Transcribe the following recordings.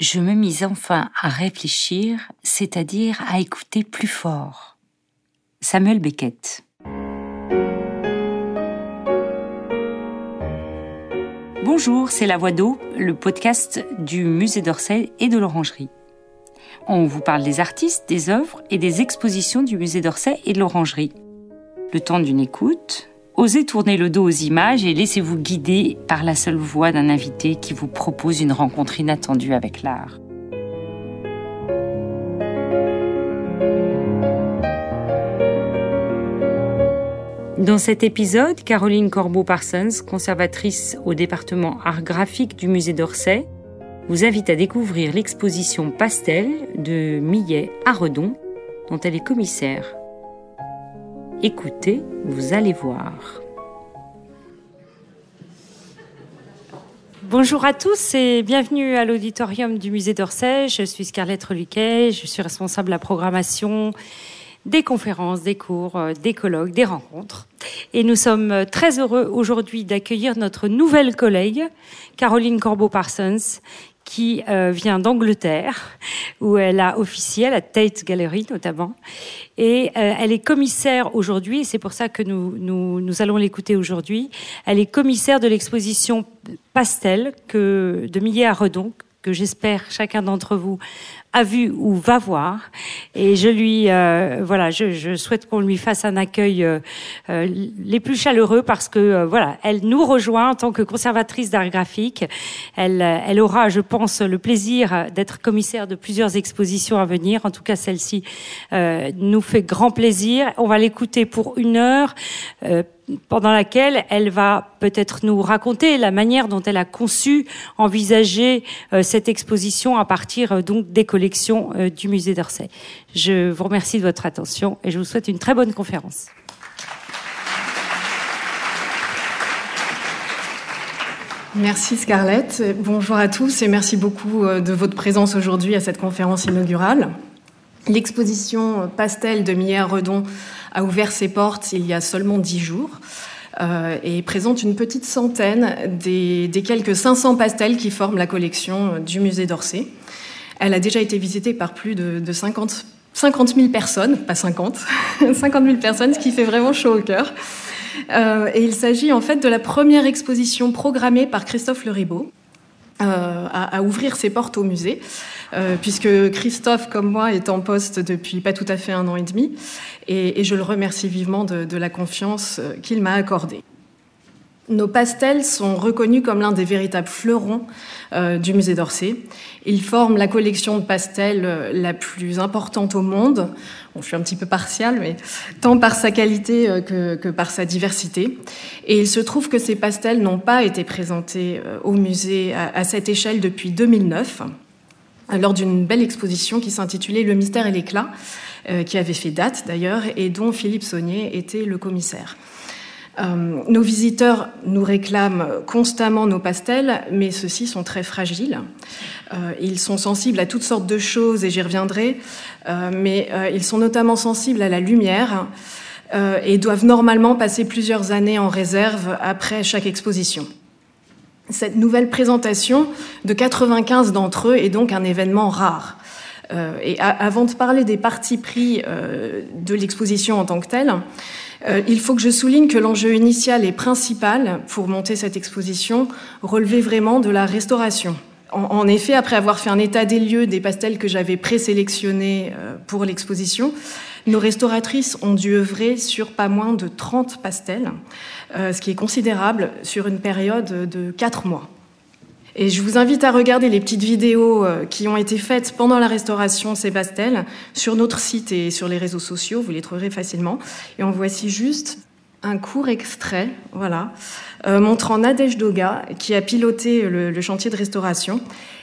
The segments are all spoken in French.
je me mis enfin à réfléchir, c'est-à-dire à écouter plus fort. Samuel Beckett. Bonjour, c'est La Voix d'eau, le podcast du musée d'Orsay et de l'Orangerie. On vous parle des artistes, des œuvres et des expositions du musée d'Orsay et de l'Orangerie. Le temps d'une écoute, Osez tourner le dos aux images et laissez-vous guider par la seule voix d'un invité qui vous propose une rencontre inattendue avec l'art. Dans cet épisode, Caroline Corbeau-Parsons, conservatrice au département art graphique du musée d'Orsay, vous invite à découvrir l'exposition Pastel de Millet à Redon, dont elle est commissaire. Écoutez, vous allez voir. Bonjour à tous et bienvenue à l'auditorium du musée d'Orsay. Je suis Scarlett Reluquet, je suis responsable de la programmation des conférences, des cours, euh, des colloques, des rencontres. Et nous sommes très heureux aujourd'hui d'accueillir notre nouvelle collègue, Caroline Corbeau-Parsons, qui euh, vient d'Angleterre, où elle a officié à la Tate Gallery notamment. Et euh, elle est commissaire aujourd'hui, et c'est pour ça que nous, nous, allons l'écouter aujourd'hui. Elle est commissaire de l'exposition Pastel que, de Millet à Redon, que j'espère chacun d'entre vous a vu ou va voir. Et je lui, euh, voilà, je, je souhaite qu'on lui fasse un accueil euh, euh les plus chaleureux parce que euh, voilà, elle nous rejoint en tant que conservatrice d'art graphique. Elle, elle aura, je pense, le plaisir d'être commissaire de plusieurs expositions à venir. En tout cas, celle-ci nous fait grand plaisir. On va l'écouter pour une heure pendant laquelle elle va peut-être nous raconter la manière dont elle a conçu, envisagé euh, cette exposition à partir euh, donc des collections euh, du musée d'Orsay. Je vous remercie de votre attention et je vous souhaite une très bonne conférence. Merci Scarlett. Bonjour à tous et merci beaucoup de votre présence aujourd'hui à cette conférence inaugurale. L'exposition Pastel de Millet Redon a ouvert ses portes il y a seulement dix jours euh, et présente une petite centaine des, des, quelques 500 pastels qui forment la collection du musée d'Orsay. Elle a déjà été visitée par plus de, de 50, 50 000 personnes, pas 50, 50 000 personnes, ce qui fait vraiment chaud au cœur. Euh, et il s'agit en fait de la première exposition programmée par Christophe Le Ribot euh, à, ouvrir ses portes au musée. Euh, puisque Christophe, comme moi, est en poste depuis pas tout à fait un an et demi, et, je le remercie vivement de, de la confiance euh, qu'il m'a accordée. Nos pastels sont reconnus comme l'un des véritables fleurons euh, du musée d'Orsay. Ils forment la collection de pastels euh, la plus importante au monde. Bon, je suis un petit peu partiale, mais tant par sa qualité euh, que, par sa diversité. Et il se trouve que ces pastels n'ont pas été présentés au musée à, à cette échelle depuis 2009 lors d'une belle exposition qui s'intitulait Le mystère et l'éclat, qui avait fait date d'ailleurs, et dont Philippe Saunier était le commissaire. Euh, nos visiteurs nous réclament constamment nos pastels, mais ceux-ci sont très fragiles. Euh, ils sont sensibles à toutes sortes de choses, et j'y reviendrai, euh, mais ils sont notamment sensibles à la lumière et doivent normalement passer plusieurs années en réserve après chaque exposition. Cette nouvelle présentation de 95 d'entre eux est donc un événement rare. Et avant de parler des partis pris de l'exposition en tant que telle, euh, il faut que je souligne que l'enjeu initial et principal pour monter cette exposition relevait vraiment de la restauration. En, effet, après avoir fait un état des lieux des pastels que j'avais présélectionnés euh, pour l'exposition, nos restauratrices ont dû œuvrer sur pas moins de 30 pastels, euh, ce qui est considérable sur une période de 4 mois. Et je vous invite à regarder les petites vidéos euh, qui ont été faites pendant la restauration pastels sur notre site et sur les réseaux sociaux, vous les trouverez facilement. Et en voici juste un court extrait, voilà, euh, montrant Nadège Doga qui a piloté le, chantier de restauration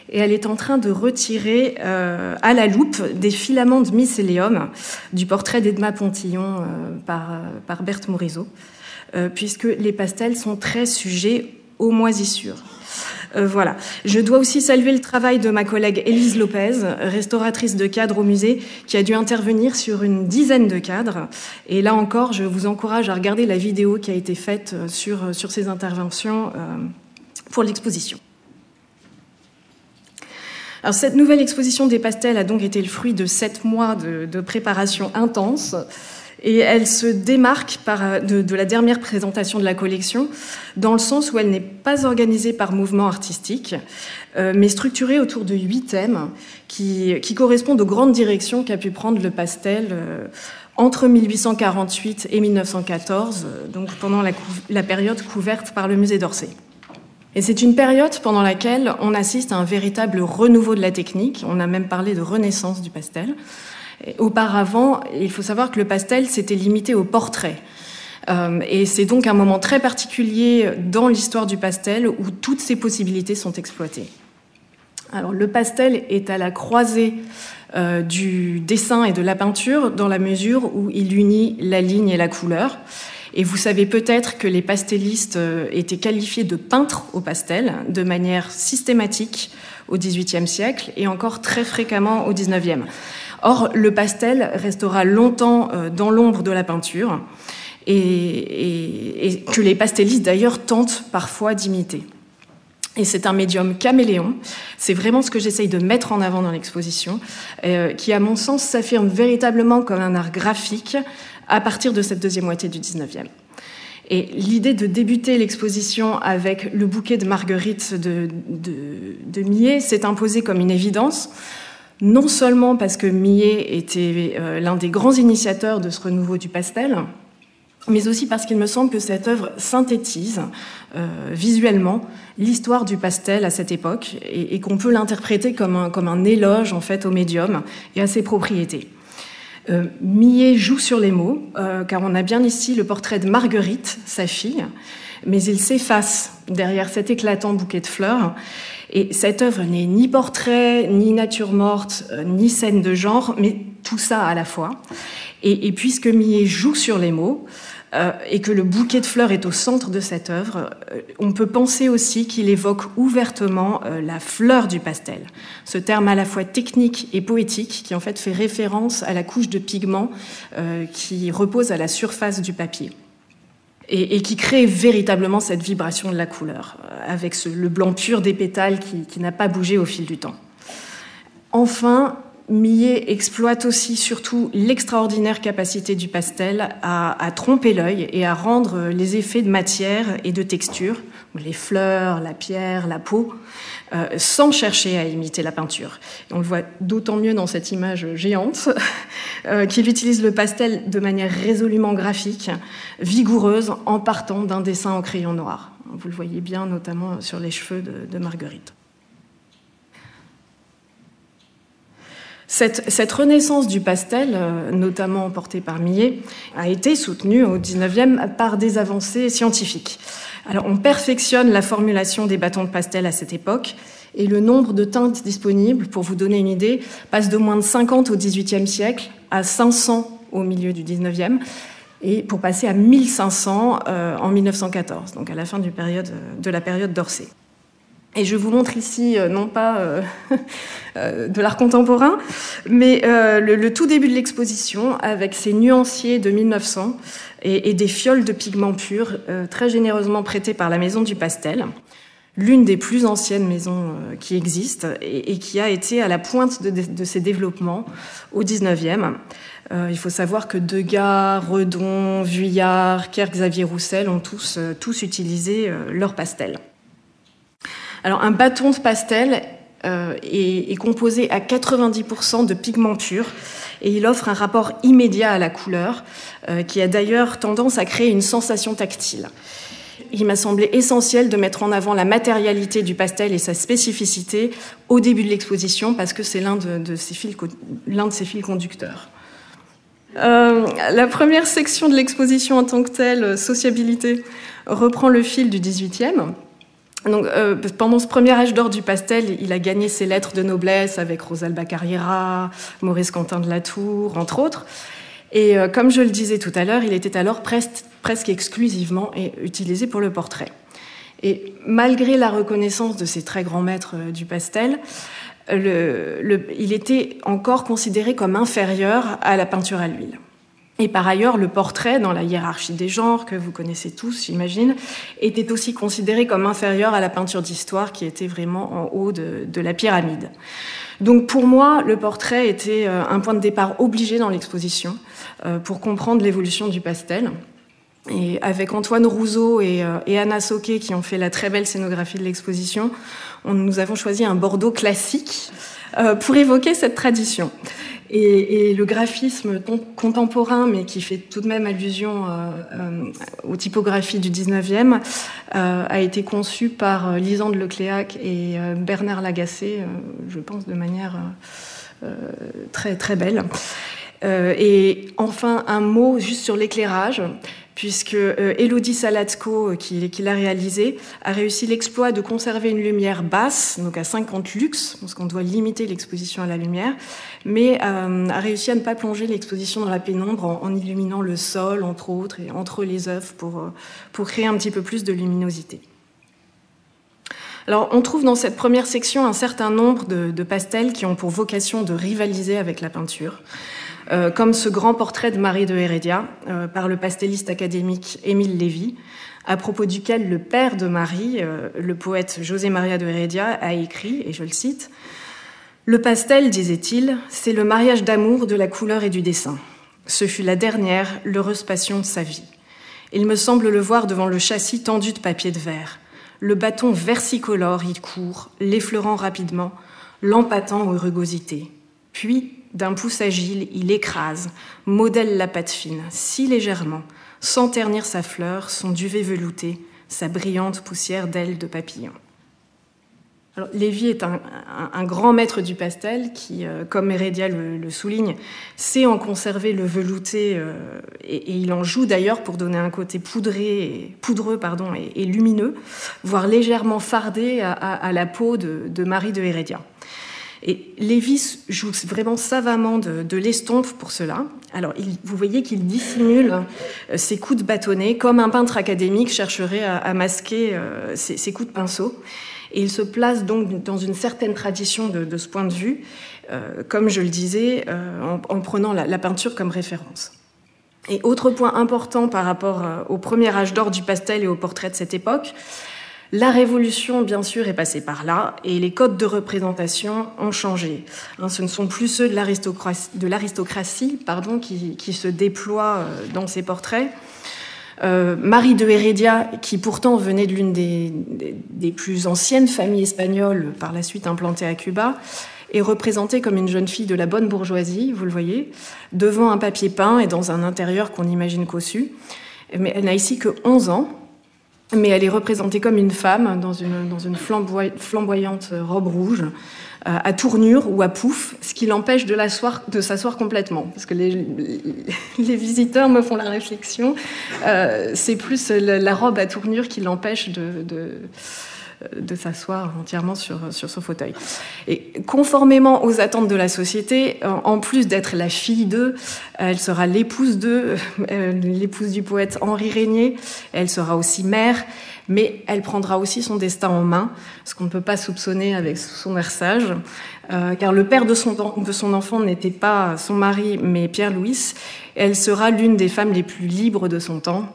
et elle est en train de retirer euh, à la loupe des filaments de mycélium du portrait d'Edma Pontillon par, par Berthe Morisot, puisque les pastels sont très sujets aux moisissures. Euh, voilà. Je dois aussi saluer le travail de ma collègue Élise Lopez, restauratrice de cadres au musée, qui a dû intervenir sur une dizaine de cadres. Et là encore, je vous encourage à regarder la vidéo qui a été faite sur, sur ces interventions euh, pour l'exposition. Alors, cette nouvelle exposition des pastels a donc été le fruit de sept mois de, préparation intense et elle se démarque par, de, la dernière présentation de la collection dans le sens où elle n'est pas organisée par mouvement artistique, euh, mais structurée autour de huit thèmes qui, correspondent aux grandes directions qu'a pu prendre le pastel euh, entre 1848 et 1914, euh, donc pendant la, période couverte par le musée d'Orsay. Et c'est une période pendant laquelle on assiste à un véritable renouveau de la technique. On a même parlé de renaissance du pastel. Auparavant, il faut savoir que le pastel s'était limité au portrait. Euh, et c'est donc un moment très particulier dans l'histoire du pastel où toutes ces possibilités sont exploitées. Alors, le pastel est à la croisée euh, du dessin et de la peinture dans la mesure où il unit la ligne et la couleur. Et vous savez peut-être que les pastellistes euh, étaient qualifiés de peintres au pastel de manière systématique au XVIIIe siècle et encore très fréquemment au XIXe. Or, le pastel restera longtemps euh, dans l'ombre de la peinture et que les pastellistes d'ailleurs tentent parfois d'imiter. Et c'est un médium caméléon. C'est vraiment ce que j'essaye de mettre en avant dans l'exposition, euh, qui, à mon sens, s'affirme véritablement comme un art graphique à partir de cette deuxième moitié du 19e. Et l'idée de débuter l'exposition avec le bouquet de marguerites de, de, Millet s'est imposée comme une évidence, non seulement parce que Millet était euh, l'un des grands initiateurs de ce renouveau du pastel, mais aussi parce qu'il me semble que cette œuvre synthétise euh, visuellement l'histoire du pastel à cette époque et, qu'on peut l'interpréter comme un, éloge en fait au médium et à ses propriétés. Euh, Millet joue sur les mots, car on a bien ici le portrait de Marguerite, sa fille, mais il s'efface derrière cet éclatant bouquet de fleurs. Et cette œuvre n'est ni portrait, ni nature morte, euh, ni scène de genre, mais tout ça à la fois. Et, puisque Millet joue sur les mots, euh, et que le bouquet de fleurs est au centre de cette œuvre, euh, on peut penser aussi qu'il évoque ouvertement la fleur du pastel. Ce terme à la fois technique et poétique qui en fait fait référence à la couche de pigment qui repose à la surface du papier. Et, qui crée véritablement cette vibration de la couleur, avec le blanc pur des pétales qui, n'a pas bougé au fil du temps. Enfin, Millet exploite aussi surtout l'extraordinaire capacité du pastel à, tromper l'œil et à rendre les effets de matière et de texture, les fleurs, la pierre, la peau, euh, sans chercher à imiter la peinture. on le voit d'autant mieux dans cette image géante euh, qu'il utilise le pastel de manière résolument graphique, vigoureuse, en partant d'un dessin en crayon noir. Vous le voyez bien notamment sur les cheveux de Marguerite. Cette, renaissance du pastel, euh, notamment portée par Millet, a été soutenue au XIXe par des avancées scientifiques. Alors, on perfectionne la formulation des bâtons de pastel à cette époque, et le nombre de teintes disponibles, pour vous donner une idée, passe de moins de 50 au XVIIIe siècle à 500 au milieu du XIXe, et pour passer à 1500 euh, en 1914, donc à la fin de la période d'Orsay. Et je vous montre ici, euh, non pas euh, euh, de l'art contemporain, mais le, tout début de l'exposition avec ces nuanciers de 1900 et, des fioles de pigments purs très généreusement prêtées par la Maison du Pastel, l'une des plus anciennes maisons qui existent et, qui a été à la pointe de, de ces développements au 19e. il faut savoir que Degas, Redon, Vuillard, Kerr, Xavier Roussel ont tous, tous utilisé leur pastel. Un bâton de pastel euh, est, composé à 90% de pigments purs et il offre un rapport immédiat à la couleur euh, qui a d'ailleurs tendance à créer une sensation tactile. Il m'a semblé essentiel de mettre en avant la matérialité du pastel et sa spécificité au début de l'exposition parce que c'est l'un de, ses fils, de ses fils conducteurs. Euh, la première section de l'exposition en tant que telle, sociabilité, reprend le fil du 18e donc, euh, pendant ce premier âge d'or du pastel, il a gagné ses lettres de noblesse avec Rosalba Carriera, Maurice Quentin de la Tour, entre autres. Et euh, comme je le disais tout à l'heure, il était alors presque, presque exclusivement utilisé pour le portrait. Et malgré la reconnaissance de ces très grands maîtres euh, du pastel, le, il était encore considéré comme inférieur à la peinture à l'huile. Et par ailleurs, le portrait, dans la hiérarchie des genres, que vous connaissez tous, j'imagine, était aussi considéré comme inférieur à la peinture d'histoire, qui était vraiment en haut de, la pyramide. Donc pour moi, le portrait était euh, un point de départ obligé dans l'exposition euh, pour comprendre l'évolution du pastel. Et avec Antoine Rousseau et, euh, Anna Soquet, qui ont fait la très belle scénographie de l'exposition, nous avons choisi un Bordeaux classique pour évoquer cette tradition. Et, le graphisme contemporain, mais qui fait tout de même allusion euh, euh, aux typographies du 19e, euh, a été conçu par Lisande Lecléac et Bernard Lagacé, je pense de manière très, très belle. et enfin, un mot juste sur l'éclairage puisque euh, Elodie Salatko, euh, qui, l'a réalisé, a réussi l'exploit de conserver une lumière basse, donc à 50 lux, parce qu'on doit limiter l'exposition à la lumière, mais euh, a réussi à ne pas plonger l'exposition dans la pénombre en, illuminant le sol, entre autres, et entre les œufs pour, pour créer un petit peu plus de luminosité. Alors, on trouve dans cette première section un certain nombre de pastels qui ont pour vocation de rivaliser avec la peinture. Euh, comme ce grand portrait de Marie de Heredia euh, par le pastelliste académique Émile Lévy, à propos duquel le père de Marie, euh, le poète José Maria de Heredia, a écrit, et je le cite, Le pastel, disait-il, c'est le mariage d'amour de la couleur et du dessin. Ce fut la dernière, l'heureuse passion de sa vie. Il me semble le voir devant le châssis tendu de papier de verre. Le bâton versicolore y court, l'effleurant rapidement, l'empâtant aux rugosités. Puis, d'un pouce agile, il écrase, modèle la pâte fine, si légèrement, sans ternir sa fleur, son duvet velouté, sa brillante poussière d'ailes de papillon. Alors, Lévy est un, grand maître du pastel qui, euh, comme Heredia le, souligne, sait en conserver le velouté euh, et, il en joue d'ailleurs pour donner un côté poudreux pardon, et, lumineux, voire légèrement fardé à, la peau de, de Marie de Heredia. Et Lévis joue vraiment savamment de, l'estompe pour cela. Alors, vous voyez qu'il dissimule euh, ses coups de bâtonnet comme un peintre académique chercherait à, masquer euh, ses, coups de pinceau. Et il se place donc dans une certaine tradition de, ce point de vue, euh, comme je le disais, en, prenant la, peinture comme référence. Et autre point important par rapport au premier âge d'or du pastel et au portrait de cette époque, la révolution, bien sûr, est passée par là et les codes de représentation ont changé. Hein, ce ne sont plus ceux de l'aristocratie qui, se déploient euh, dans ces portraits. Euh, Marie de Heredia, qui pourtant venait de l'une des, des, plus anciennes familles espagnoles, par la suite implantées à Cuba, est représentée comme une jeune fille de la bonne bourgeoisie, vous le voyez, devant un papier peint et dans un intérieur qu'on imagine cossu. Mais elle n'a ici que 11 ans, mais elle est représentée comme une femme dans une, dans une flamboyante robe rouge, euh, à tournure ou à pouf, ce qui l'empêche de s'asseoir complètement. Parce que les, les, visiteurs me font la réflexion, euh, c'est plus la, robe à tournure qui l'empêche de, de de s'asseoir entièrement sur, sur son fauteuil. Et conformément aux attentes de la société, en plus d'être la fille d'eux, elle sera l'épouse d'eux, euh, l'épouse du poète Henri Régnier, elle sera aussi mère, mais elle prendra aussi son destin en main, ce qu'on ne peut pas soupçonner avec son air sage, euh, car le père de son, de son enfant n'était pas son mari, mais Pierre-Louis. Elle sera l'une des femmes les plus libres de son temps,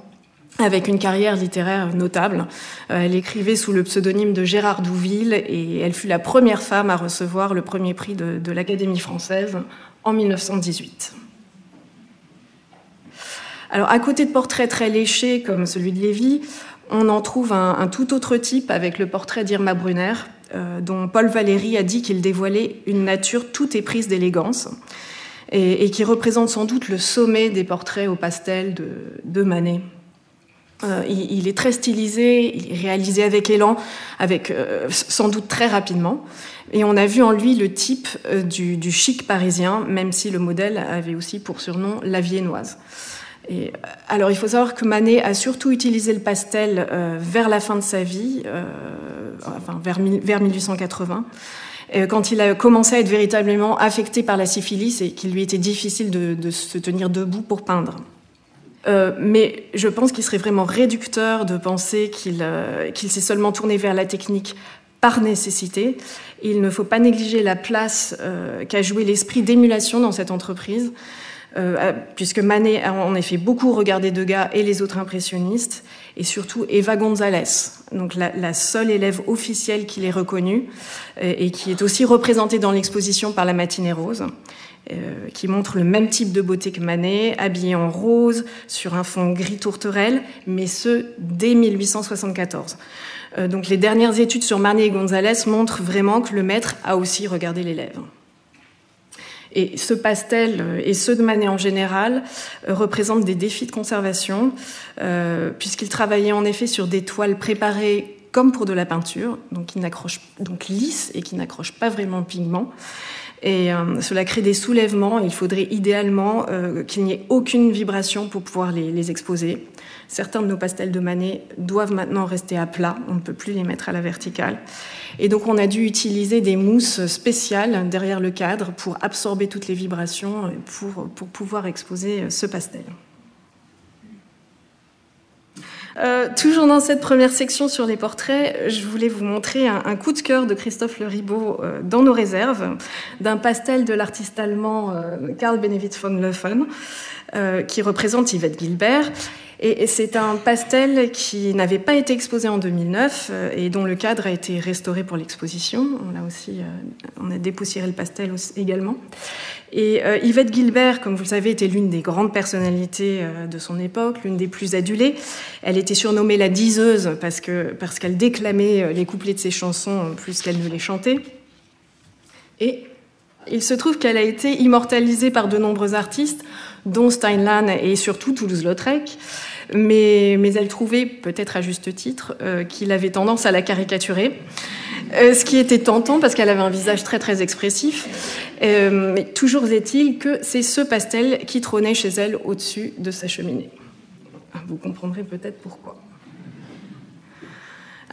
avec une carrière littéraire notable. Euh, elle écrivait sous le pseudonyme de Gérard Douville et elle fut la première femme à recevoir le premier prix de, l'Académie française en 1918. Alors, à côté de portraits très léchés comme celui de Lévy, on en trouve un, tout autre type avec le portrait d'Irma Brunner, euh, dont Paul Valéry a dit qu'il dévoilait une nature tout éprise d'élégance et, qui représente sans doute le sommet des portraits au pastel de Manet. Euh, il, est très stylisé, il est réalisé avec élan, avec euh, sans doute très rapidement. Et on a vu en lui le type euh, du, chic parisien, même si le modèle avait aussi pour surnom la viennoise. Et, alors il faut savoir que Manet a surtout utilisé le pastel vers la fin de sa vie, enfin vers, vers 1880 quand il a commencé à être véritablement affecté par la syphilis et qu'il lui était difficile de, de se tenir debout pour peindre. Euh, mais je pense qu'il serait vraiment réducteur de penser euh, qu'il s'est seulement tourné vers la technique par nécessité. Il ne faut pas négliger la place euh, qu'a joué l'esprit d'émulation dans cette entreprise. puisque Manet a en effet beaucoup regardé Degas et les autres impressionnistes, et surtout Eva González, donc la, seule élève officielle qu'il ait reconnue, et qui est aussi représentée dans l'exposition par la matinée rose. Euh, qui montre le même type de beauté que Manet, habillé en rose, sur un fond gris tourterelle, mais ce, dès 1874. Euh, donc les dernières études sur Manet et Gonzalez montrent vraiment que le maître a aussi regardé l'élève. Et ce pastel euh, et ceux de Manet en général représentent des défis de conservation, puisqu'il travaillait en effet sur des toiles préparées comme pour de la peinture, donc, qui donc lisses et qui n'accrochent pas vraiment le pigment. Et euh, cela crée des soulèvements. Il faudrait idéalement euh, qu'il n'y ait aucune vibration pour pouvoir les, exposer. Certains de nos pastels de Manet doivent maintenant rester à plat. On ne peut plus les mettre à la verticale. Et donc on a dû utiliser des mousses spéciales derrière le cadre pour absorber toutes les vibrations pour, pour pouvoir exposer ce pastel. Euh, toujours dans cette première section sur les portraits, je voulais vous montrer un, coup de cœur de Christophe Le Ribot euh, dans nos réserves, d'un pastel de l'artiste allemand euh, Karl Benevitz von Löffen, qui représente Yvette Gilbert. Et, c'est un pastel qui n'avait pas été exposé en 2009 et dont le cadre a été restauré pour l'exposition. On a aussi, on a dépoussiéré le pastel également. Et euh, Yvette Gilbert, comme vous le savez, était l'une des grandes personnalités euh, de son époque, l'une des plus adulées. Elle était surnommée la diseuse parce parce qu'elle déclamait euh, les couplets de ses chansons plus qu'elle ne les chantait. Et il se trouve qu'elle a été immortalisée par de nombreux artistes, dont Steinlan et surtout Toulouse-Lautrec. Mais, elle trouvait, peut-être à juste titre, qu'il avait tendance à la caricaturer. Euh, ce qui était tentant parce qu'elle avait un visage très très expressif. Euh, mais toujours est-il que c'est ce pastel qui trônait chez elle au-dessus de sa cheminée. Vous comprendrez peut-être pourquoi.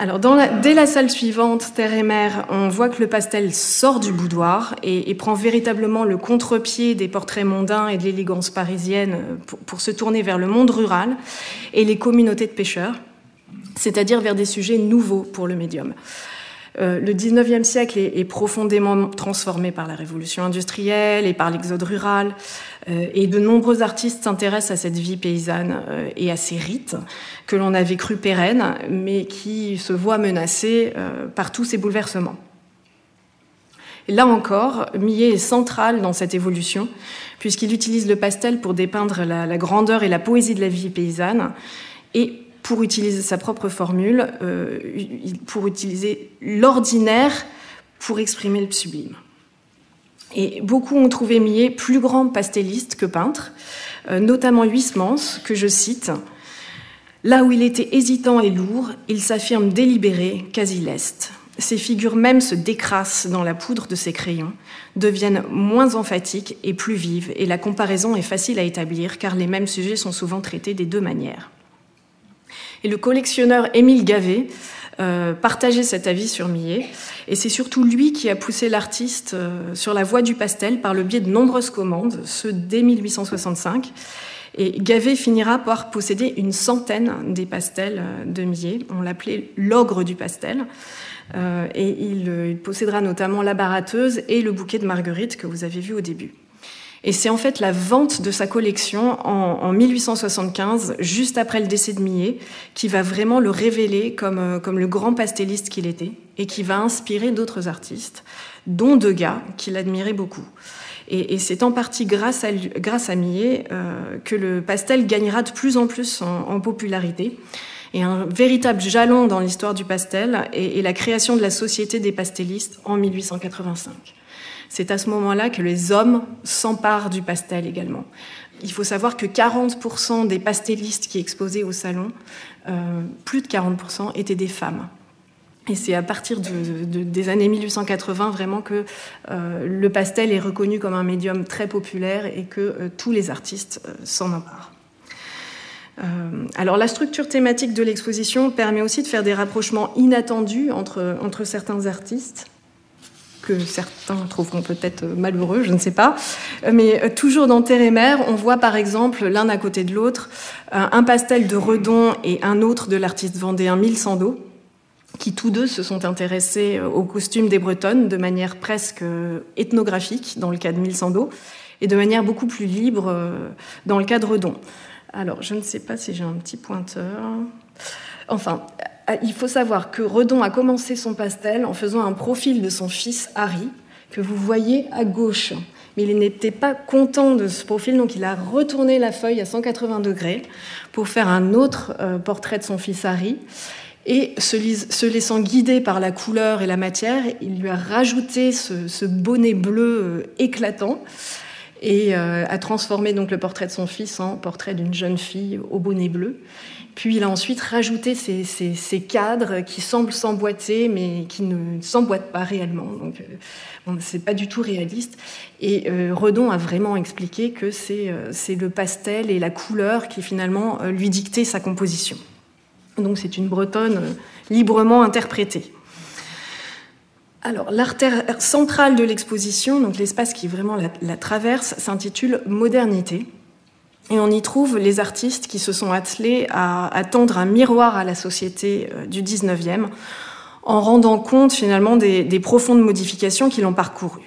Alors, dès la salle suivante, Terre et Mer, on voit que le pastel sort du boudoir et, prend véritablement le contre-pied des portraits mondains et de l'élégance parisienne pour, se tourner vers le monde rural et les communautés de pêcheurs, c'est-à-dire vers des sujets nouveaux pour le médium. Euh, le 19e siècle est, profondément transformé par la révolution industrielle et par l'exode rural, euh, et de nombreux artistes s'intéressent à cette vie paysanne euh, et à ces rites que l'on avait cru pérennes, mais qui se voient menacés par tous ces bouleversements. là encore, Millet est central dans cette évolution, puisqu'il utilise le pastel pour dépeindre la, grandeur et la poésie de la vie paysanne, et pour utiliser sa propre formule, euh, pour utiliser l'ordinaire pour exprimer le sublime. Et beaucoup ont trouvé Millet plus grand pastelliste que peintre, euh, notamment Huysmans, que je cite. Là où il était hésitant et lourd, il s'affirme délibéré, quasi leste. Ses figures même se décrassent dans la poudre de ses crayons, deviennent moins emphatiques et plus vives, et la comparaison est facile à établir car les mêmes sujets sont souvent traités des deux manières. Et le collectionneur Émile Gavet euh, partageait cet avis sur Millet. Et c'est surtout lui qui a poussé l'artiste euh, sur la voie du pastel par le biais de nombreuses commandes, ce dès 1865. Et Gavet finira par posséder une centaine des pastels euh, de Millet. On l'appelait l'ogre du pastel. et il, il possédera notamment la baratteuse et le bouquet de marguerite que vous avez vu au début. Et c'est en fait la vente de sa collection en, 1875, juste après le décès de Millet, qui va vraiment le révéler comme, euh, comme le grand pastelliste qu'il était et qui va inspirer d'autres artistes, dont Degas, qu'il admirait beaucoup. Et, c'est en partie grâce à, grâce à Millet euh, que le pastel gagnera de plus en plus en, popularité. Et un véritable jalon dans l'histoire du pastel est la création de la Société des pastellistes en 1885. C'est à ce moment-là que les hommes s'emparent du pastel également. Il faut savoir que 40% des pastellistes qui exposaient au salon, euh, plus de 40%, étaient des femmes. Et c'est à partir des années 1880 vraiment que euh, le pastel est reconnu comme un médium très populaire et que euh, tous les artistes s'en emparent. alors la structure thématique de l'exposition permet aussi de faire des rapprochements inattendus entre, entre certains artistes certains trouveront peut-être malheureux, je ne sais pas. Mais euh, toujours dans Terre et Mer, on voit par exemple l'un à côté de l'autre euh, un pastel de Redon et un autre de l'artiste vendéen Mille Sando, qui tous deux se sont intéressés euh, au costume des Bretonnes de manière presque ethnographique dans le cas de Mille Sando. et de manière beaucoup plus libre dans le cas de Redon. Alors, je ne sais pas si j'ai un petit pointeur. Enfin, il faut savoir que Redon a commencé son pastel en faisant un profil de son fils Harry, que vous voyez à gauche. Mais il n'était pas content de ce profil, donc il a retourné la feuille à 180 degrés pour faire un autre euh, portrait de son fils Harry. Et se, laissant guider par la couleur et la matière, il lui a rajouté ce, bonnet bleu euh, éclatant et euh, a transformé donc le portrait de son fils en portrait d'une jeune fille au bonnet bleu. Puis il a ensuite rajouté ces, cadres qui semblent s'emboîter, mais qui ne s'emboîtent pas réellement. Donc, euh, c'est pas du tout réaliste. Et euh, Redon a vraiment expliqué que euh, c'est le pastel et la couleur qui finalement lui dictaient sa composition. Donc, c'est une bretonne librement interprétée. Alors, l'artère centrale de l'exposition, donc l'espace qui vraiment la traverse, s'intitule Modernité. Et on y trouve les artistes qui se sont attelés à, tendre un miroir à la société euh, du 19e en rendant compte finalement des, profondes modifications qui l'ont parcouru.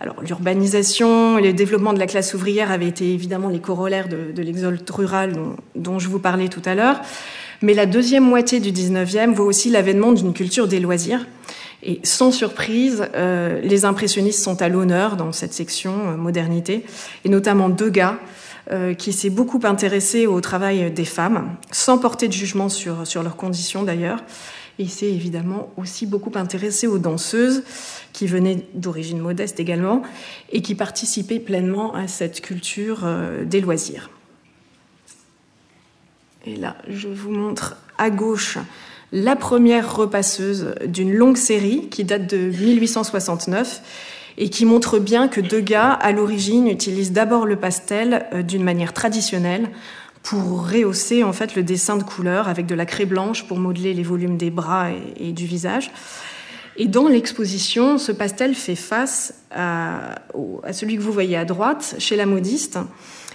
Alors l'urbanisation et le développement de la classe ouvrière avaient été évidemment les corollaires de, l'exode rural dont, je vous parlais tout à l'heure, mais la deuxième moitié du 19e voit aussi l'avènement d'une culture des loisirs. Et sans surprise, euh, les impressionnistes sont à l'honneur dans cette section euh, modernité, et notamment Degas, euh, qui s'est beaucoup intéressé au travail des femmes, sans porter de jugement sur, sur leurs conditions d'ailleurs. Et il s'est évidemment aussi beaucoup intéressé aux danseuses, qui venaient d'origine modeste également, et qui participaient pleinement à cette culture euh, des loisirs. Et là, je vous montre à gauche la première repasseuse d'une longue série qui date de 1869 et qui montre bien que Degas, à l'origine, utilise d'abord le pastel euh, d'une manière traditionnelle pour rehausser en fait le dessin de couleur avec de la craie blanche pour modeler les volumes des bras et, du visage. Et dans l'exposition, ce pastel fait face à, à, celui que vous voyez à droite, chez la modiste,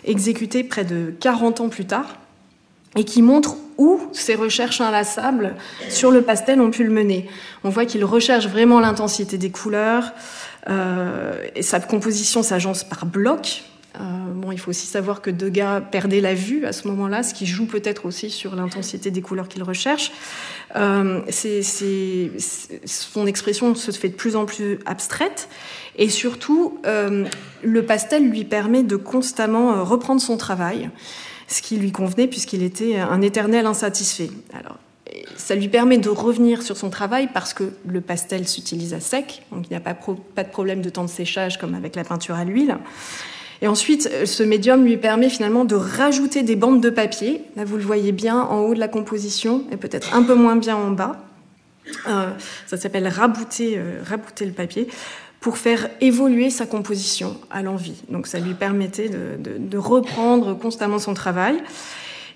exécuté près de 40 ans plus tard, et qui montre où ses recherches inlassables sur le pastel ont pu le mener. On voit qu'il recherche vraiment l'intensité des couleurs, et sa composition s'agence par blocs. Euh, bon, il faut aussi savoir que Degas perdait la vue à ce moment-là, ce qui joue peut-être aussi sur l'intensité des couleurs qu'il recherche. Euh, son expression se fait de plus en plus abstraite, et surtout, le pastel lui permet de constamment reprendre son travail, ce qui lui convenait puisqu'il était un éternel insatisfait. Alors, ça lui permet de revenir sur son travail parce que le pastel s'utilise à sec, donc il n'y a pas, de problème de temps de séchage comme avec la peinture à l'huile. Et ensuite, ce médium lui permet finalement de rajouter des bandes de papier. Là, vous le voyez bien en haut de la composition et peut-être un peu moins bien en bas. Euh, ça s'appelle rabouter, euh, rabouter le papier pour faire évoluer sa composition à l'envie. Donc ça lui permettait de reprendre constamment son travail.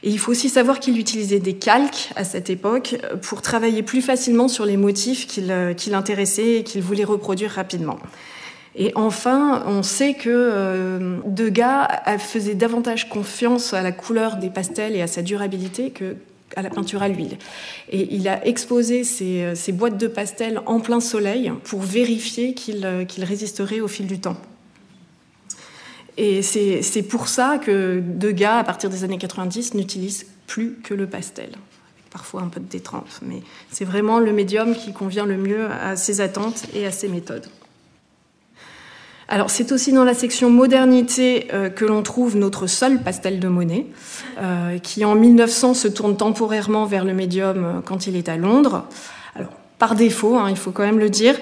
Et il faut aussi savoir qu'il utilisait des calques à cette époque pour travailler plus facilement sur les motifs qui euh, l'intéressaient et qu'il voulait reproduire rapidement. Et enfin, on sait que euh, Degas faisait davantage confiance à la couleur des pastels et à sa durabilité que à la peinture à l'huile. Et il a exposé euh, boîtes de pastels en plein soleil pour vérifier qu'ils résisteraient au fil du temps. Et c'est pour ça que Degas, à partir des années 90, n'utilise plus que le pastel, parfois un peu de détrempe. Mais c'est vraiment le médium qui convient le mieux à ses attentes et à ses méthodes. Alors c'est aussi dans la section modernité euh, que l'on trouve notre seul pastel de Monet, euh, qui en 1900 se tourne temporairement vers le médium euh, quand il est à Londres. Par défaut, hein, il faut quand même le dire,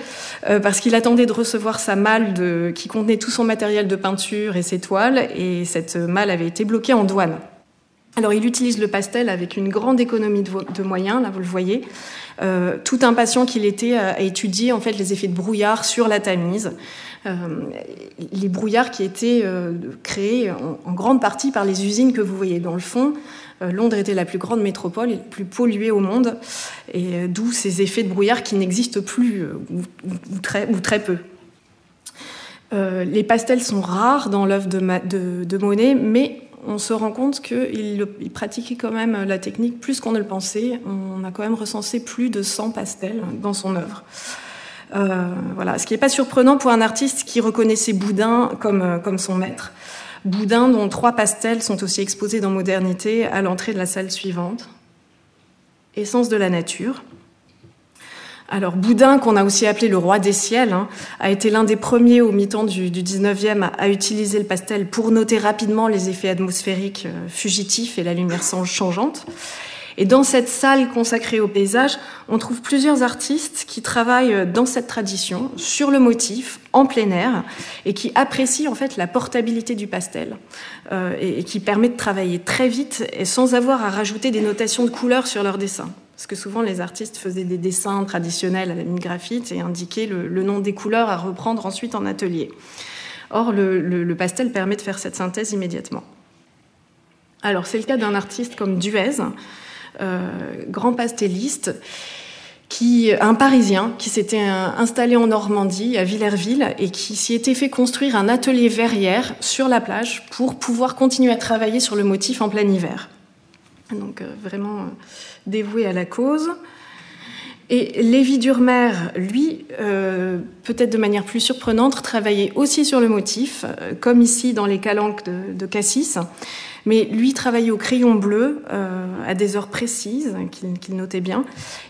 euh, parce qu'il attendait de recevoir sa malle de, qui contenait tout son matériel de peinture et ses toiles, et cette malle avait été bloquée en douane. Alors il utilise le pastel avec une grande économie de, moyens, là vous le voyez. Euh, tout impatient qu'il était à, étudier en fait les effets de brouillard sur la Tamise, euh, les brouillards qui étaient euh, créés en, grande partie par les usines que vous voyez dans le fond. Euh, Londres était la plus grande métropole et la plus polluée au monde, et euh, d'où ces effets de brouillard qui n'existent plus, euh, ou, très, peu. les pastels sont rares dans l'œuvre de, Monet, mais on se rend compte qu'il il pratiquait quand même la technique plus qu'on ne le pensait. On a quand même recensé plus de 100 pastels dans son œuvre. voilà, ce qui n'est pas surprenant pour un artiste qui reconnaissait Boudin comme son maître. Boudin, dont trois pastels sont aussi exposés dans Modernité à l'entrée de la salle suivante. Essence de la nature. Alors Boudin, qu'on a aussi appelé le roi des ciels, hein, a été l'un des premiers au mi-temps du, du 19e à, utiliser le pastel pour noter rapidement les effets atmosphériques euh, fugitifs et la lumière changeante. Et dans cette salle consacrée au paysage, on trouve plusieurs artistes qui travaillent dans cette tradition, sur le motif, en plein air, et qui apprécient en fait la portabilité du pastel, euh, et, qui permet de travailler très vite et sans avoir à rajouter des notations de couleurs sur leurs dessins. Parce que souvent, les artistes faisaient des dessins traditionnels à la mine graphite et indiquaient le, nom des couleurs à reprendre ensuite en atelier. Or, le, pastel permet de faire cette synthèse immédiatement. Alors, c'est le cas d'un artiste comme Duez, grand pastelliste, qui, un Parisien qui s'était installé en Normandie, à Villerville, et qui s'y était fait construire un atelier verrière sur la plage pour pouvoir continuer à travailler sur le motif en plein hiver. Donc, euh, vraiment. Euh, dévoué à la cause. Et Lévi Durmer, lui, euh, peut-être de manière plus surprenante, travaillait aussi sur le motif, euh, comme ici dans les calanques de, Cassis, mais lui travaillait au crayon bleu euh, à des heures précises, qu'il notait bien.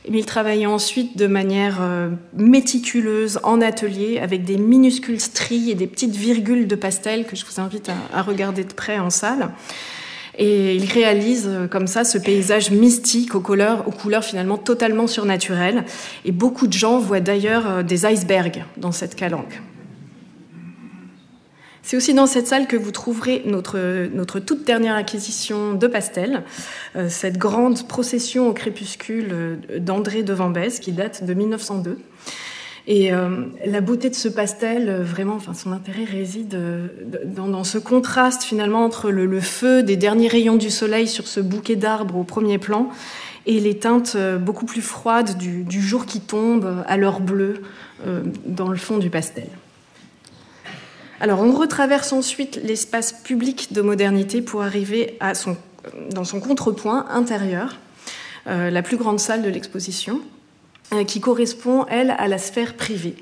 Mais il travaillait ensuite de manière méticuleuse en atelier, avec des minuscules stries et des petites virgules de pastel que je vous invite à regarder de près en salle. Et il réalise euh, comme ça ce paysage mystique aux couleurs, aux couleurs finalement totalement surnaturelles. Et beaucoup de gens voient d'ailleurs euh, des icebergs dans cette calanque. C'est aussi dans cette salle que vous trouverez notre, notre toute dernière acquisition de pastels, euh, cette grande procession au crépuscule d'André de Vambès qui date de 1902. Et euh, la beauté de ce pastel, euh, vraiment, son intérêt réside euh, dans, ce contraste finalement entre le, feu des derniers rayons du soleil sur ce bouquet d'arbres au premier plan et les teintes beaucoup plus froides du, jour qui tombe à l'heure bleue dans le fond du pastel. Alors, on retraverse ensuite l'espace public de modernité pour arriver dans son contrepoint intérieur, la plus grande salle de l'exposition. Euh, qui correspond, elle, à la sphère privée.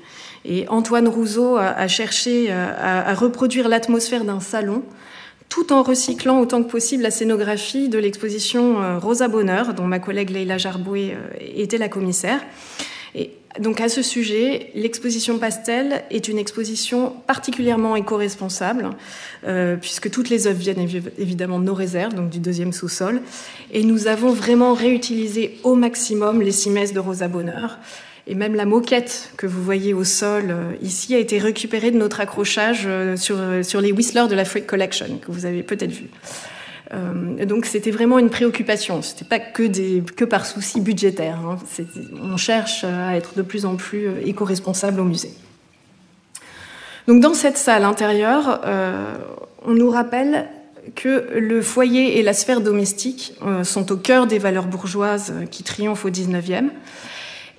Et Antoine Rousseau a, cherché euh, à, reproduire l'atmosphère d'un salon tout en recyclant autant que possible la scénographie de l'exposition euh, Rosa Bonheur, dont ma collègue Leila Jarboué était la commissaire. Et donc à ce sujet, l'exposition Pastel est une exposition particulièrement éco-responsable, euh, puisque toutes les œuvres viennent évidemment de nos réserves, donc du deuxième sous-sol, et nous avons vraiment réutilisé au maximum les cimaises de Rosa Bonheur. Et même la moquette que vous voyez au sol euh, ici a été récupérée de notre accrochage euh, sur, sur les Whistler de la Freak Collection, que vous avez peut-être vu. Euh, donc c'était vraiment une préoccupation. C'était pas que, par souci budgétaire. Hein. On cherche à être de plus en plus euh, éco-responsable au musée. Donc dans cette salle intérieure, euh, on nous rappelle que le foyer et la sphère domestique sont au cœur des valeurs bourgeoises qui triomphent au XIXe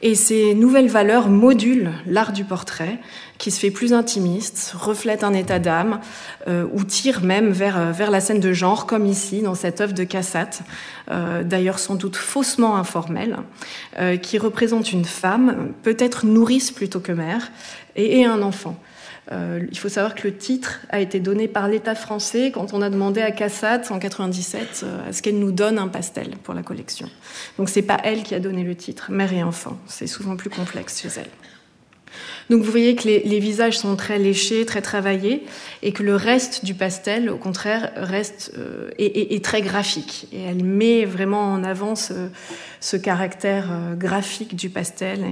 et ces nouvelles valeurs modulent l'art du portrait, qui se fait plus intimiste, reflète un état d'âme, euh, ou tire même vers, euh, vers la scène de genre, comme ici, dans cette œuvre de Cassatt, euh, d'ailleurs sans doute faussement informelle, qui représente une femme, peut-être nourrice plutôt que mère, et un enfant. Euh, il faut savoir que le titre a été donné par l'État français quand on a demandé à Cassatt en 97 euh, à ce qu'elle nous donne un pastel pour la collection. Donc c'est pas elle qui a donné le titre, mère et enfant. C'est souvent plus complexe chez elle. Donc vous voyez que les, visages sont très léchés, très travaillés, et que le reste du pastel, au contraire, reste euh, est, très graphique. Et elle met vraiment en avant ce, caractère graphique du pastel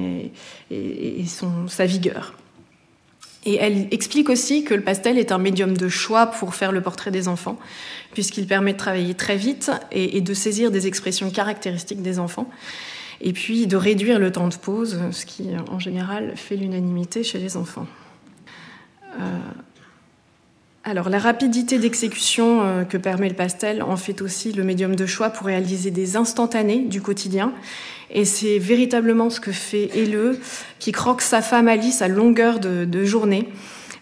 et, son, sa vigueur. Et elle explique aussi que le pastel est un médium de choix pour faire le portrait des enfants, puisqu'il permet de travailler très vite et, de saisir des expressions caractéristiques des enfants, et puis de réduire le temps de pause, ce qui en général fait l'unanimité chez les enfants. Euh, alors la rapidité d'exécution euh, que permet le pastel en fait aussi le médium de choix pour réaliser des instantanés du quotidien et c'est véritablement ce que fait Helleux, qui croque sa femme Alice à longueur de, journée,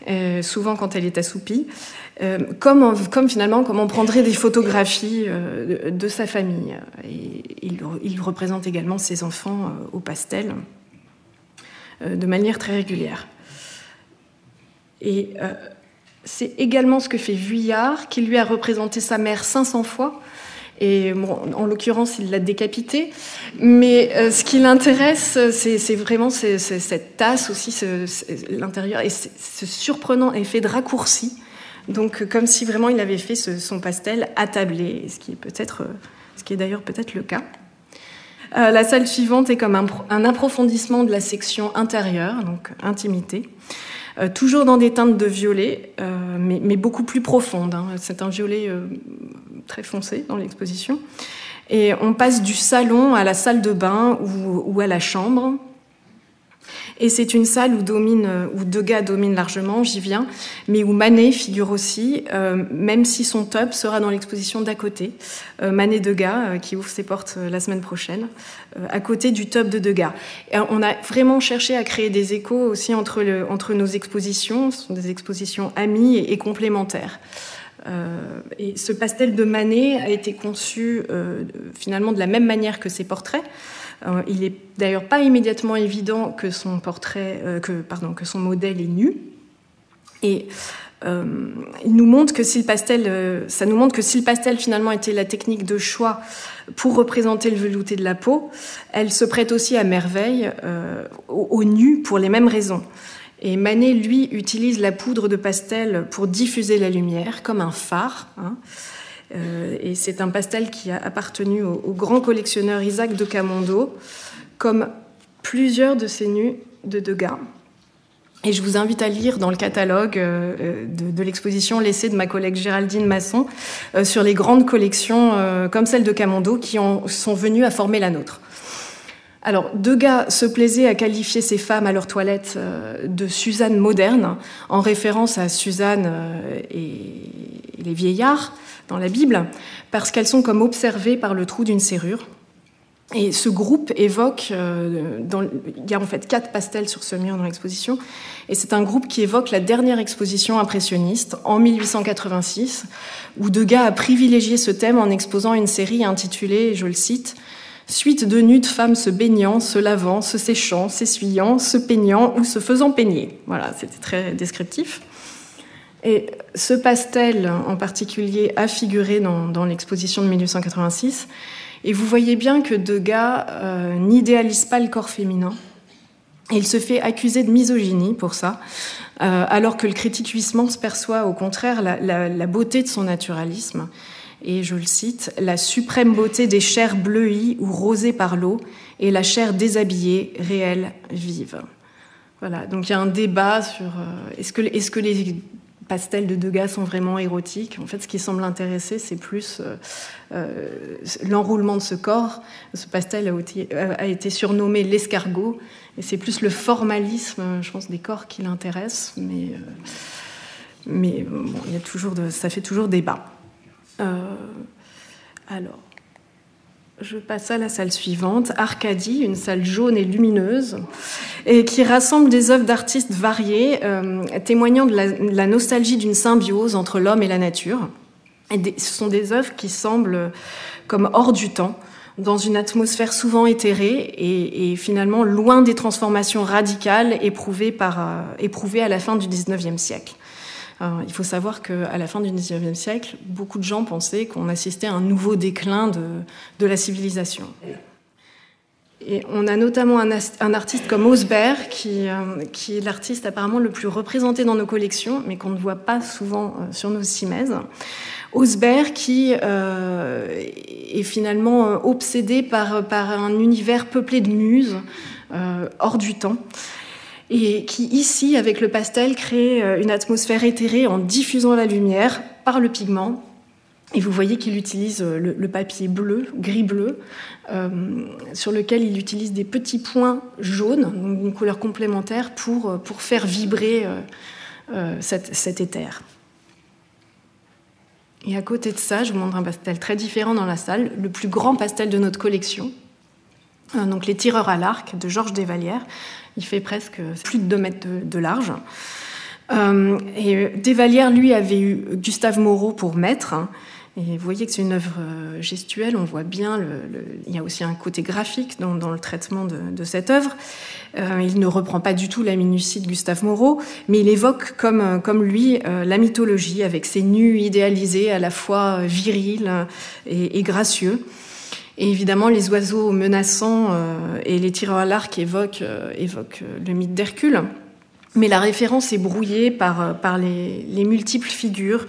euh, souvent quand elle est assoupie, euh, comme, finalement comme on prendrait des photographies de, sa famille. Et il, représente également ses enfants au pastel. de manière très régulière. C'est également ce que fait Vuillard, qui lui a représenté sa mère 500 fois. Et en l'occurrence, il l'a décapité. Mais euh, ce qui l'intéresse, c'est vraiment cette tasse aussi, l'intérieur, et ce surprenant effet de raccourci. Donc, comme si vraiment il avait fait son pastel attablé, ce qui est peut-être, ce qui est d'ailleurs peut-être le cas. Euh, la salle suivante est comme un, un, approfondissement de la section intérieure, donc intimité. Euh, toujours dans des teintes de violet, euh, mais, beaucoup plus profondes. Hein. C'est un violet euh, très foncé dans l'exposition. Et on passe du salon à la salle de bain ou à la chambre. Et c'est une salle où, domine, où Degas domine largement, j'y viens, mais où Manet figure aussi, euh, même si son top sera dans l'exposition d'à côté. Euh, Manet-Degas, euh, qui ouvre ses portes la semaine prochaine, à côté du top de Degas. Et on a vraiment cherché à créer des échos aussi entre, entre nos expositions, ce sont des expositions amies et, complémentaires. et ce pastel de Manet a été conçu finalement de la même manière que ses portraits. Euh, il n'est d'ailleurs pas immédiatement évident que son portrait, euh, que, pardon, que son modèle est nu. Et euh, il nous montre que si le pastel, ça nous montre que si le pastel finalement était la technique de choix pour représenter le velouté de la peau, elle se prête aussi à merveille au, nu pour les mêmes raisons. Et Manet, lui, utilise la poudre de pastel pour diffuser la lumière, comme un phare. Hein. Euh, et c'est un pastel qui a appartenu au, grand collectionneur Isaac de Camondo, comme plusieurs de ses nus de Degas. Et je vous invite à lire dans le catalogue euh, de, l'exposition laissée de ma collègue Géraldine Masson euh, sur les grandes collections comme celle de Camondo qui sont venues à former la nôtre. Alors, Degas se plaisait à qualifier ces femmes à leur toilette de Suzanne moderne, en référence à Suzanne et les vieillards, dans la Bible, parce qu'elles sont comme observées par le trou d'une serrure. Et ce groupe évoque, euh, il y a en fait quatre pastels sur ce mur dans l'exposition, et c'est un groupe qui évoque la dernière exposition impressionniste en 1886, où Degas a privilégié ce thème en exposant une série intitulée, je le cite, Suite de nudes femmes se baignant, se lavant, se séchant, s'essuyant, se peignant ou se faisant peigner. Voilà, c'était très descriptif. Et ce pastel en particulier a figuré dans, l'exposition de 1886. Et vous voyez bien que Degas euh, n'idéalise pas le corps féminin. il se fait accuser de misogynie pour ça, euh, alors que le critique Huysmans perçoit au contraire la, beauté de son naturalisme. Et je le cite, la suprême beauté des chairs bleuies ou rosées par l'eau et la chair déshabillée, réelle, vive. Voilà, donc il y a un débat sur euh, est -ce que les pastels de Degas sont vraiment érotiques. En fait, ce qui semble intéresser, c'est plus euh, euh, l'enroulement de ce corps. Ce pastel a été, surnommé l'escargot, et c'est plus le formalisme, je pense, des corps qui l'intéresse. Mais, euh, mais bon, ça fait toujours débat. alors. Je passe à la salle suivante, Arcadie, une salle jaune et lumineuse, et qui rassemble des œuvres d'artistes variés, euh, témoignant de la, nostalgie d'une symbiose entre l'homme et la nature. Ce sont des œuvres qui semblent comme hors du temps, dans une atmosphère souvent éthérée et, finalement loin des transformations radicales éprouvées, euh, éprouvées à la fin du XIXe siècle il faut savoir qu'à la fin du XIXe siècle, beaucoup de gens pensaient qu'on assistait à un nouveau déclin de, la civilisation. Et on a notamment un, artiste comme Osberg, euh, qui, est l'artiste apparemment le plus représenté dans nos collections, mais qu'on ne voit pas souvent euh, sur nos cimaises. Osberg, qui euh, est finalement obsédé par, un univers peuplé de muses, hors du temps et qui ici, avec le pastel, crée euh, une atmosphère éthérée en diffusant la lumière par le pigment. Et vous voyez qu'il utilise euh, le, papier bleu, gris-bleu, euh, sur lequel il utilise des petits points jaunes, donc une couleur complémentaire, pour, pour faire vibrer cet éther. Et à côté de ça, je vous montre un pastel très différent dans la salle, le plus grand pastel de notre collection, donc Les Tireurs à l'arc de Georges Desvalières, il fait presque plus de 2 mètres de, large. Euh, et Desvalières, lui, avait eu Gustave Moreau pour maître. Et vous voyez que c'est une œuvre euh, gestuelle, on voit bien, le, il y a aussi un côté graphique dans, le traitement de, cette œuvre. Euh, il ne reprend pas du tout la minutie de Gustave Moreau, mais il évoque comme, euh, lui euh, la mythologie avec ses nus idéalisés à la fois virils et gracieux. Évidemment, les oiseaux menaçants euh, et les tireurs à l'arc évoquent, euh, évoquent le mythe d'Hercule. Mais la référence est brouillée par, les, les multiples figures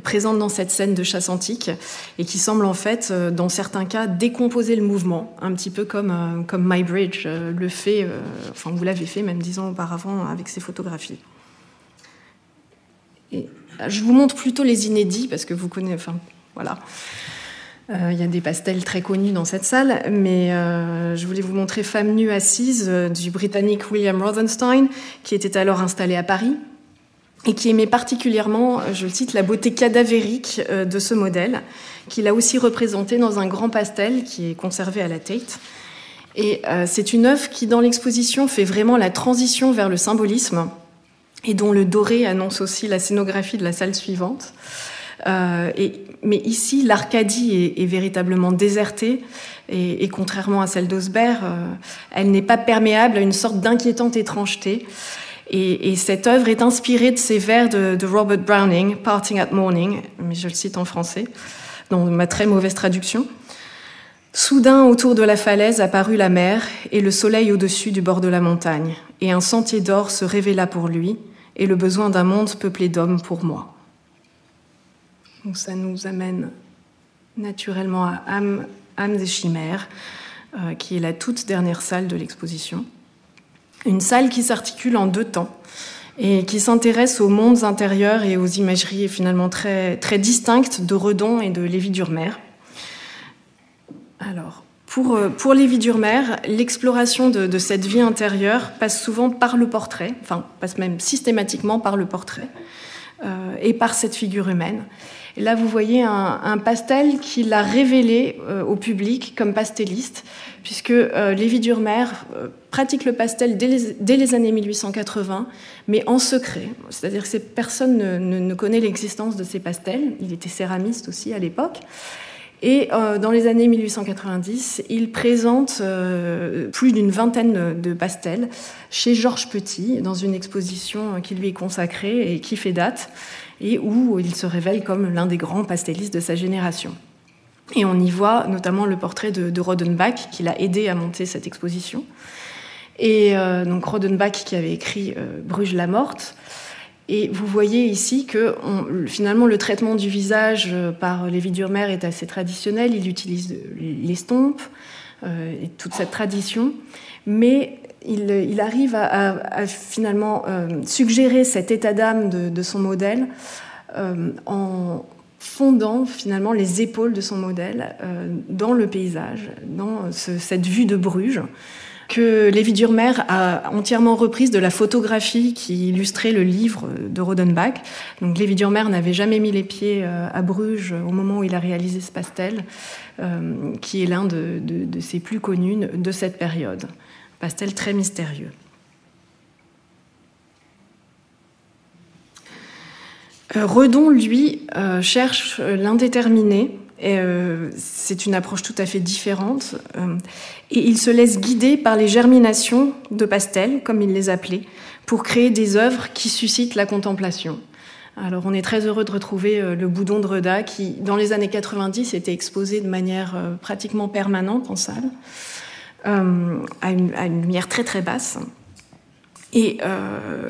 présente dans cette scène de chasse antique et qui semble en fait, euh, dans certains cas, décomposer le mouvement, un petit peu comme, euh, comme My Bridge euh, le fait, enfin vous l'avez fait même dix ans auparavant avec ses photographies. Et je vous montre plutôt les inédits parce que vous connaissez, enfin voilà. Il y a des pastels très connus dans cette salle, mais euh, je voulais vous montrer Femme nue assise euh, du Britannique William Rothenstein, qui était alors installé à Paris, et qui aimait particulièrement, je le cite, la beauté cadavérique de ce modèle, qu'il a aussi représenté dans un grand pastel qui est conservé à la Tate. Et euh, c'est une œuvre qui, dans l'exposition, fait vraiment la transition vers le symbolisme et dont le doré annonce aussi la scénographie de la salle suivante. Euh, et, mais ici, l'Arcadie est, véritablement désertée et, contrairement à celle d'Osbert, euh, elle n'est pas perméable à une sorte d'inquiétante étrangeté. Et, et, cette œuvre est inspirée de ces vers de, de, Robert Browning, Parting at Morning, mais je le cite en français, dans ma très mauvaise traduction. Soudain, autour de la falaise apparut la mer et le soleil au-dessus du bord de la montagne, et un sentier d'or se révéla pour lui, et le besoin d'un monde peuplé d'hommes pour moi. Donc ça nous amène naturellement à âme, des chimères, euh, qui est la toute dernière salle de l'exposition. Une salle qui s'articule en deux temps et qui s'intéresse aux mondes intérieurs et aux imageries finalement très, distinctes de Redon et de Lévy-Durmer. Alors, pour, pour Lévy-Durmer, l'exploration de, de, cette vie intérieure passe souvent par le portrait, enfin, passe même systématiquement par le portrait euh, et par cette figure humaine. Et là, vous voyez un, pastel qui l'a révélé euh, au public comme pastelliste, puisque euh, Lévi Durmer euh, pratique le pastel dès les, années 1880, mais en secret. C'est-à-dire que personne ne, connaît l'existence de ces pastels. Il était céramiste aussi à l'époque. Et dans les années 1890, il présente plus d'une vingtaine de pastels chez Georges Petit, dans une exposition qui lui est consacrée et qui fait date, et où il se révèle comme l'un des grands pastellistes de sa génération. Et on y voit notamment le portrait de, de Rodenbach, qui l'a aidé à monter cette exposition. Et euh, donc Rodenbach qui avait écrit euh, Bruges la morte. Et vous voyez ici que finalement le traitement du visage euh, par Lévi Durmer est assez traditionnel. Il utilise l'estompe euh, et toute cette tradition, mais il, arrive à, finalement euh, suggérer cet état d'âme de, son modèle euh, en fondant finalement les épaules de son modèle euh, dans le paysage, dans ce, cette vue de Bruges que Lévi Durmer a entièrement reprise de la photographie qui illustrait le livre de Rodenbach. Donc Lévi Durmer n'avait jamais mis les pieds à Bruges au moment où il a réalisé ce pastel, qui est l'un de, ses plus connus de cette période. Pastel très mystérieux. Euh, Redon, lui, euh, cherche l'indéterminé, euh, c'est une approche tout à fait différente. Euh, et il se laisse guider par les germinations de pastels, comme il les appelait, pour créer des œuvres qui suscitent la contemplation. Alors on est très heureux de retrouver le boudon de Reda qui, dans les années 90, était exposé de manière pratiquement permanente en salle, euh, à une, lumière très très basse. Et euh,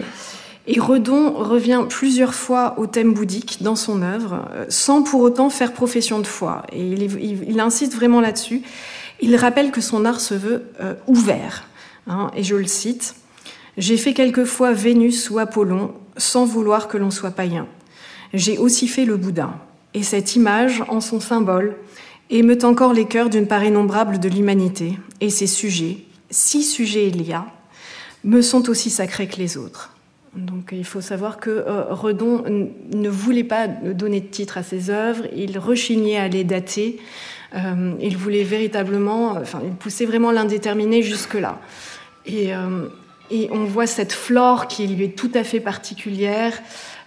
et Redon revient plusieurs fois au thème bouddhique dans son œuvre, euh, sans pour autant faire profession de foi. Et il, insiste vraiment là-dessus. Il rappelle que son art se veut ouvert. Hein, et je le cite J'ai fait quelquefois Vénus ou Apollon sans vouloir que l'on soit païen. J'ai aussi fait le Bouddha. Et cette image, en son symbole, émeut encore les cœurs d'une part innombrable de l'humanité. Et ces sujets, si sujets il y a, me sont aussi sacrés que les autres. Donc il faut savoir que euh, Redon ne voulait pas donner de titre à ses œuvres, il rechignait à les dater, euh, il voulait véritablement, enfin il poussait vraiment l'indéterminé jusque-là. Euh, Et on voit cette flore qui lui est tout à fait particulière.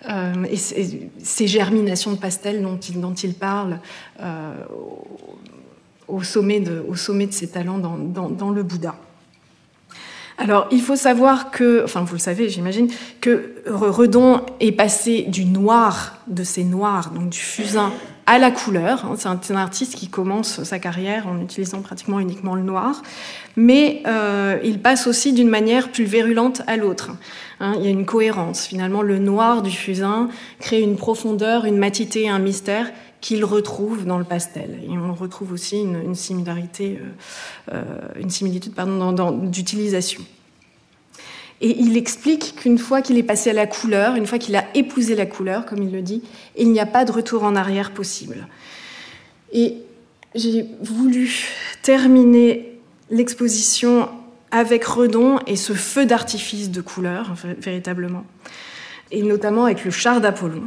Euh, et, ces germinations de pastel dont il, parle euh, au, sommet de, ses talents dans, dans, le Bouddha. Alors, il faut savoir que, enfin, vous le savez, j'imagine, que Redon est passé du noir, de ces noirs, donc du fusain, à la couleur. C'est un, artiste qui commence sa carrière en utilisant pratiquement uniquement le noir, mais euh, il passe aussi d'une manière plus virulente à l'autre. Hein. il y a une cohérence. Finalement, le noir du fusain crée une profondeur, une matité, un mystère qu'il retrouve dans le pastel. Et on retrouve aussi une, similarité, euh, euh, une similitude d'utilisation. Et il explique qu'une fois qu'il est passé à la couleur, une fois qu'il a épousé la couleur, comme il le dit, il n'y a pas de retour en arrière possible. Et j'ai voulu terminer l'exposition avec Redon et ce feu d'artifice de couleur, véritablement, et notamment avec le char d'Apollon.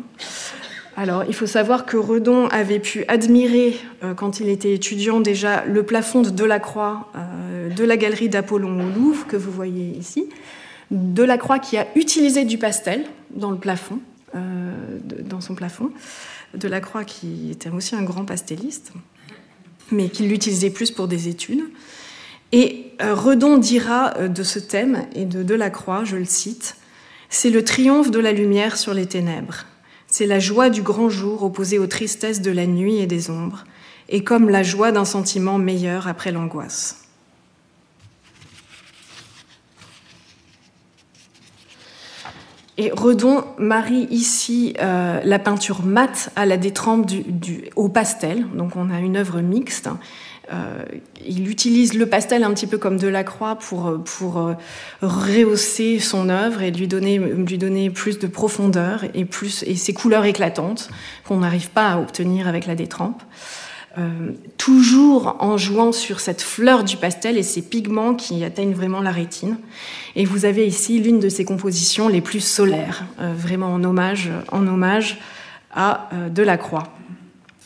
Alors, il faut savoir que Redon avait pu admirer, euh, quand il était étudiant déjà, le plafond de Delacroix euh, de la galerie d'Apollon au Louvre, que vous voyez ici. Delacroix qui a utilisé du pastel dans le plafond, euh, dans son plafond. Delacroix qui était aussi un grand pastelliste, mais qui l'utilisait plus pour des études. Et Redon dira de ce thème et de Delacroix, je le cite, C'est le triomphe de la lumière sur les ténèbres. C'est la joie du grand jour opposée aux tristesses de la nuit et des ombres, et comme la joie d'un sentiment meilleur après l'angoisse. Et Redon marie ici euh, la peinture mate à la détrempe du, au pastel. Donc on a une œuvre mixte euh, il utilise le pastel un petit peu comme Delacroix pour, pour euh, rehausser son œuvre et lui donner, lui donner plus de profondeur et, plus, et ses couleurs éclatantes qu'on n'arrive pas à obtenir avec la détrempe. Euh, toujours en jouant sur cette fleur du pastel et ces pigments qui atteignent vraiment la rétine. Et vous avez ici l'une de ses compositions les plus solaires, vraiment en hommage, en hommage à Delacroix.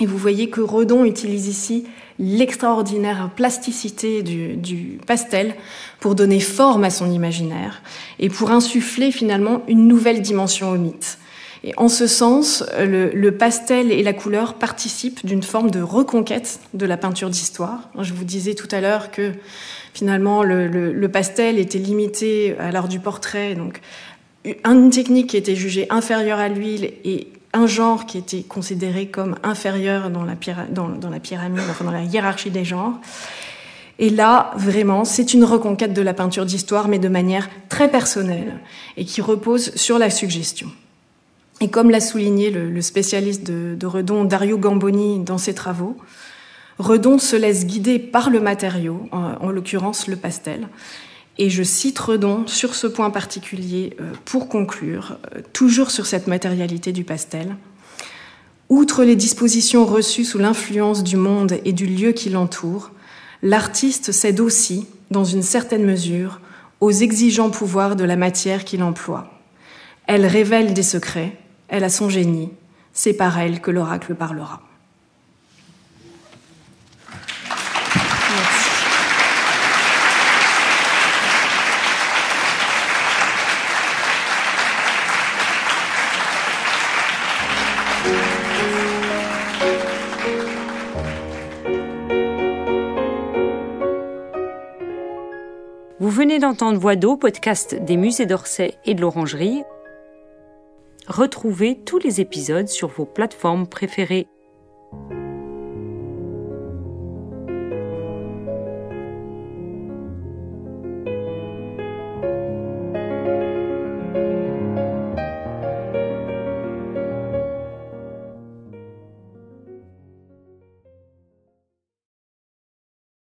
Et vous voyez que Redon utilise ici l'extraordinaire plasticité du, pastel pour donner forme à son imaginaire et pour insuffler finalement une nouvelle dimension au mythe. Et en ce sens, le, pastel et la couleur participent d'une forme de reconquête de la peinture d'histoire. Je vous disais tout à l'heure que finalement le, pastel était limité à l'art du portrait, donc une technique qui était jugée inférieure à l'huile et un genre qui était considéré comme inférieur dans la, pyramide, dans la hiérarchie des genres. Et là, vraiment, c'est une reconquête de la peinture d'histoire, mais de manière très personnelle, et qui repose sur la suggestion. Et comme l'a souligné le, spécialiste de, Redon, Dario Gamboni, dans ses travaux, Redon se laisse guider par le matériau, en l'occurrence le pastel, et je cite Redon sur ce point particulier euh, pour conclure, euh, toujours sur cette matérialité du pastel. Outre les dispositions reçues sous l'influence du monde et du lieu qui l'entoure, l'artiste cède aussi, dans une certaine mesure, aux exigeants pouvoirs de la matière qu'il emploie. Elle révèle des secrets, elle a son génie, c'est par elle que l'oracle parlera. Vous venez d'entendre Voix d'eau, podcast des musées d'Orsay et de l'Orangerie. Retrouvez tous les épisodes sur vos plateformes préférées.